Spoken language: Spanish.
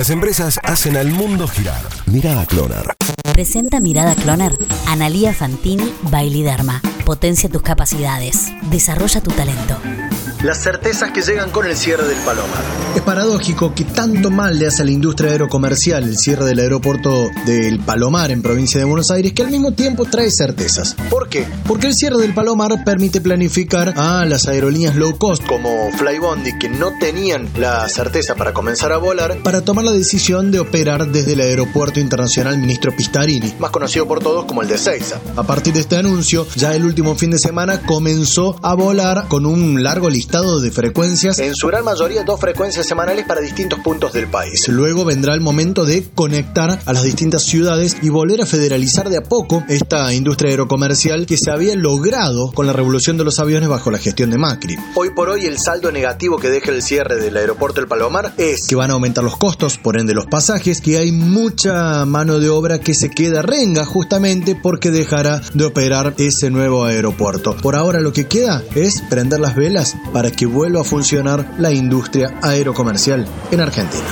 Las empresas hacen al mundo girar. Mirada Clonar. Presenta Mirada Cloner. Analía Fantini Bailiderma. Potencia tus capacidades. Desarrolla tu talento. Las certezas que llegan con el cierre del Palomar. Es paradójico que tanto mal le hace a la industria aerocomercial el cierre del aeropuerto del Palomar en provincia de Buenos Aires que al mismo tiempo trae certezas. ¿Por qué? Porque el cierre del Palomar permite planificar a las aerolíneas low cost Como Flybondi, que no tenían la certeza para comenzar a volar, para tomar la decisión de operar desde el Aeropuerto Internacional Ministro Pistarini. más conocido por todos como el de Seiza. A partir de este anuncio, ya el último fin de semana comenzó a volar con un largo listado de frecuencias. En su gran mayoría, dos frecuencias semanales para distintos puntos del país. Luego vendrá el momento de conectar a las distintas ciudades y volver a federalizar de a poco esta industria aerocomercial que se había logrado con la revolución de los aviones bajo la gestión de Macri. Hoy por hoy, el saldo negativo que deja el cierre del aeropuerto del Palomar es Que van a aumentar los costos, por ende los pasajes, que hay mucha mano de obra que se queda renga justamente porque dejará de operar ese nuevo aeropuerto. Por ahora lo que queda es prender las velas para que vuelva a funcionar la industria aerocomercial en Argentina.